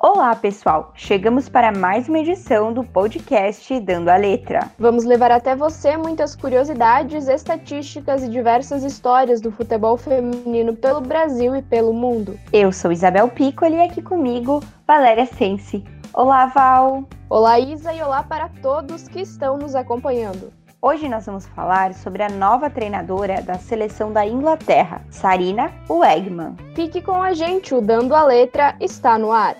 Olá, pessoal! Chegamos para mais uma edição do podcast Dando a Letra. Vamos levar até você muitas curiosidades, estatísticas e diversas histórias do futebol feminino pelo Brasil e pelo mundo. Eu sou Isabel Piccoli e aqui comigo Valéria Sense. Olá, Val! Olá, Isa, e olá para todos que estão nos acompanhando. Hoje nós vamos falar sobre a nova treinadora da seleção da Inglaterra, Sarina Wegman. Fique com a gente, o Dando a Letra está no ar.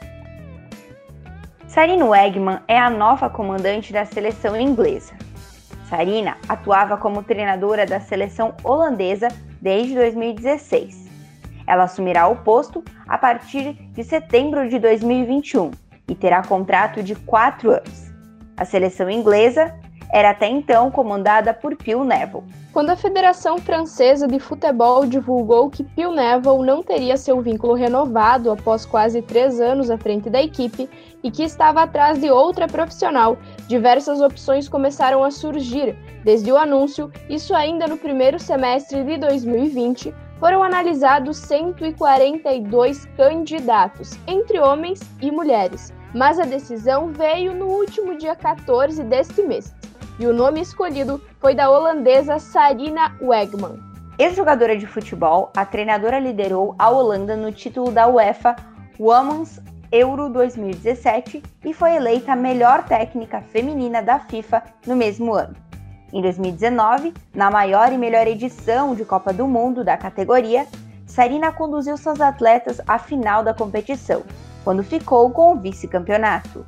Sarina Wegman é a nova comandante da seleção inglesa. Sarina atuava como treinadora da seleção holandesa desde 2016. Ela assumirá o posto a partir de setembro de 2021 e terá contrato de quatro anos. A seleção inglesa era até então comandada por Phil Neville. Quando a Federação Francesa de Futebol divulgou que Phil Neville não teria seu vínculo renovado após quase três anos à frente da equipe e que estava atrás de outra profissional, diversas opções começaram a surgir. Desde o anúncio, isso ainda no primeiro semestre de 2020, foram analisados 142 candidatos, entre homens e mulheres, mas a decisão veio no último dia 14 deste mês e o nome escolhido foi da holandesa Sarina Wegman. Ex-jogadora de futebol, a treinadora liderou a Holanda no título da UEFA Women's Euro 2017 e foi eleita a melhor técnica feminina da FIFA no mesmo ano. Em 2019, na maior e melhor edição de Copa do Mundo da categoria, Sarina conduziu seus atletas à final da competição, quando ficou com o vice-campeonato.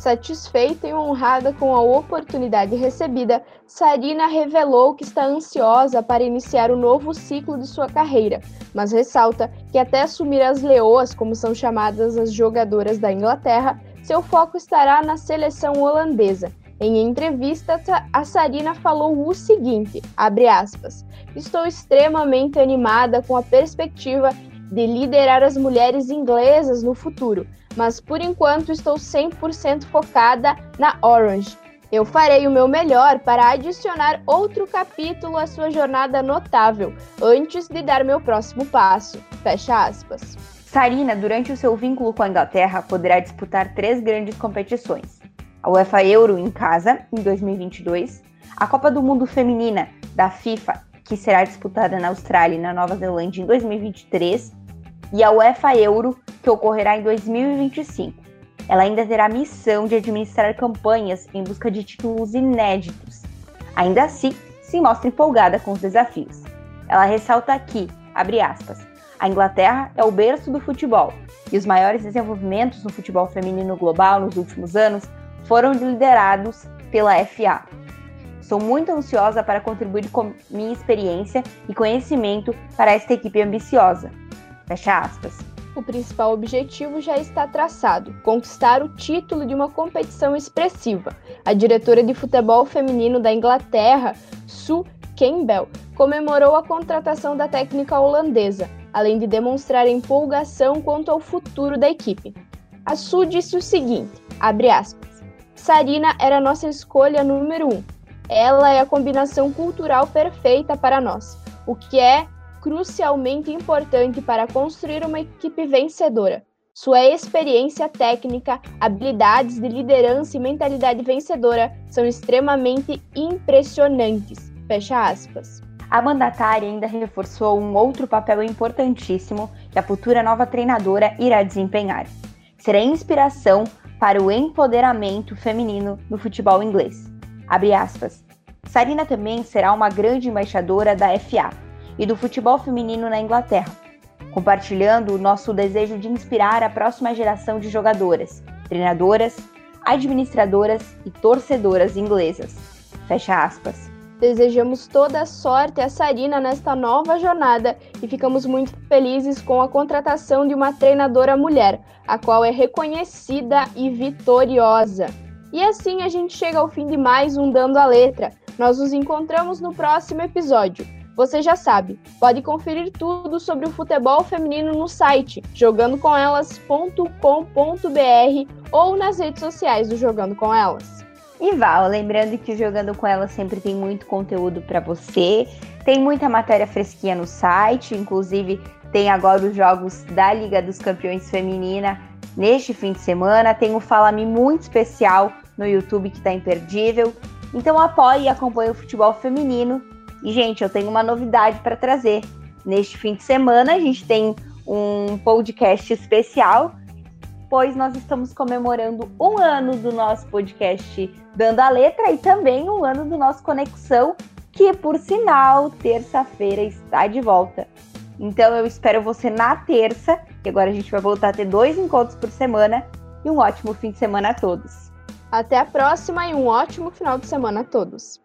Satisfeita e honrada com a oportunidade recebida, Sarina revelou que está ansiosa para iniciar o novo ciclo de sua carreira, mas ressalta que até assumir as leoas, como são chamadas as jogadoras da Inglaterra, seu foco estará na seleção holandesa. Em entrevista, a Sarina falou o seguinte, aspas, Estou extremamente animada com a perspectiva de liderar as mulheres inglesas no futuro mas por enquanto estou 100% focada na Orange. Eu farei o meu melhor para adicionar outro capítulo à sua jornada notável antes de dar meu próximo passo. Fecha aspas. Sarina, durante o seu vínculo com a Inglaterra, poderá disputar três grandes competições: a UEFA Euro em casa, em 2022, a Copa do Mundo Feminina da FIFA, que será disputada na Austrália e na Nova Zelândia em 2023, e a UEFA Euro, que ocorrerá em 2025. Ela ainda terá a missão de administrar campanhas em busca de títulos inéditos. Ainda assim, se mostra empolgada com os desafios. Ela ressalta aqui, abre aspas, a Inglaterra é o berço do futebol e os maiores desenvolvimentos no futebol feminino global nos últimos anos foram liderados pela FA. Sou muito ansiosa para contribuir com minha experiência e conhecimento para esta equipe ambiciosa. Fecha aspas. O principal objetivo já está traçado: conquistar o título de uma competição expressiva. A diretora de futebol feminino da Inglaterra, Sue Campbell, comemorou a contratação da técnica holandesa, além de demonstrar empolgação quanto ao futuro da equipe. A Sue disse o seguinte: aspas, Sarina era nossa escolha número um. Ela é a combinação cultural perfeita para nós, o que é crucialmente importante para construir uma equipe vencedora. Sua experiência técnica, habilidades de liderança e mentalidade vencedora são extremamente impressionantes. Fecha aspas. A mandatária ainda reforçou um outro papel importantíssimo que a futura nova treinadora irá desempenhar. Será inspiração para o empoderamento feminino no futebol inglês. Abre aspas. Sarina também será uma grande embaixadora da FA, e do futebol feminino na Inglaterra, compartilhando o nosso desejo de inspirar a próxima geração de jogadoras, treinadoras, administradoras e torcedoras inglesas. Fecha aspas. Desejamos toda a sorte a Sarina nesta nova jornada e ficamos muito felizes com a contratação de uma treinadora mulher, a qual é reconhecida e vitoriosa. E assim a gente chega ao fim de mais um Dando a Letra. Nós nos encontramos no próximo episódio. Você já sabe, pode conferir tudo sobre o futebol feminino no site jogandocomelas.com.br ou nas redes sociais do Jogando com Elas. E Val, lembrando que o Jogando com Elas sempre tem muito conteúdo para você, tem muita matéria fresquinha no site, inclusive tem agora os jogos da Liga dos Campeões Feminina Neste fim de semana tem um Fala Me muito especial no YouTube que está imperdível. Então apoie e acompanhe o futebol feminino. E, gente, eu tenho uma novidade para trazer. Neste fim de semana, a gente tem um podcast especial, pois nós estamos comemorando um ano do nosso podcast Dando a Letra e também um ano do nosso Conexão, que, por sinal, terça-feira está de volta. Então eu espero você na terça, que agora a gente vai voltar a ter dois encontros por semana. E um ótimo fim de semana a todos. Até a próxima e um ótimo final de semana a todos.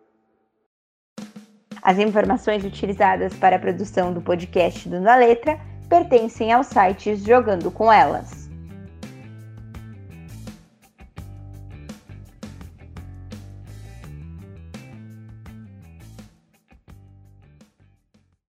As informações utilizadas para a produção do podcast Dando a Letra pertencem aos sites Jogando com Elas.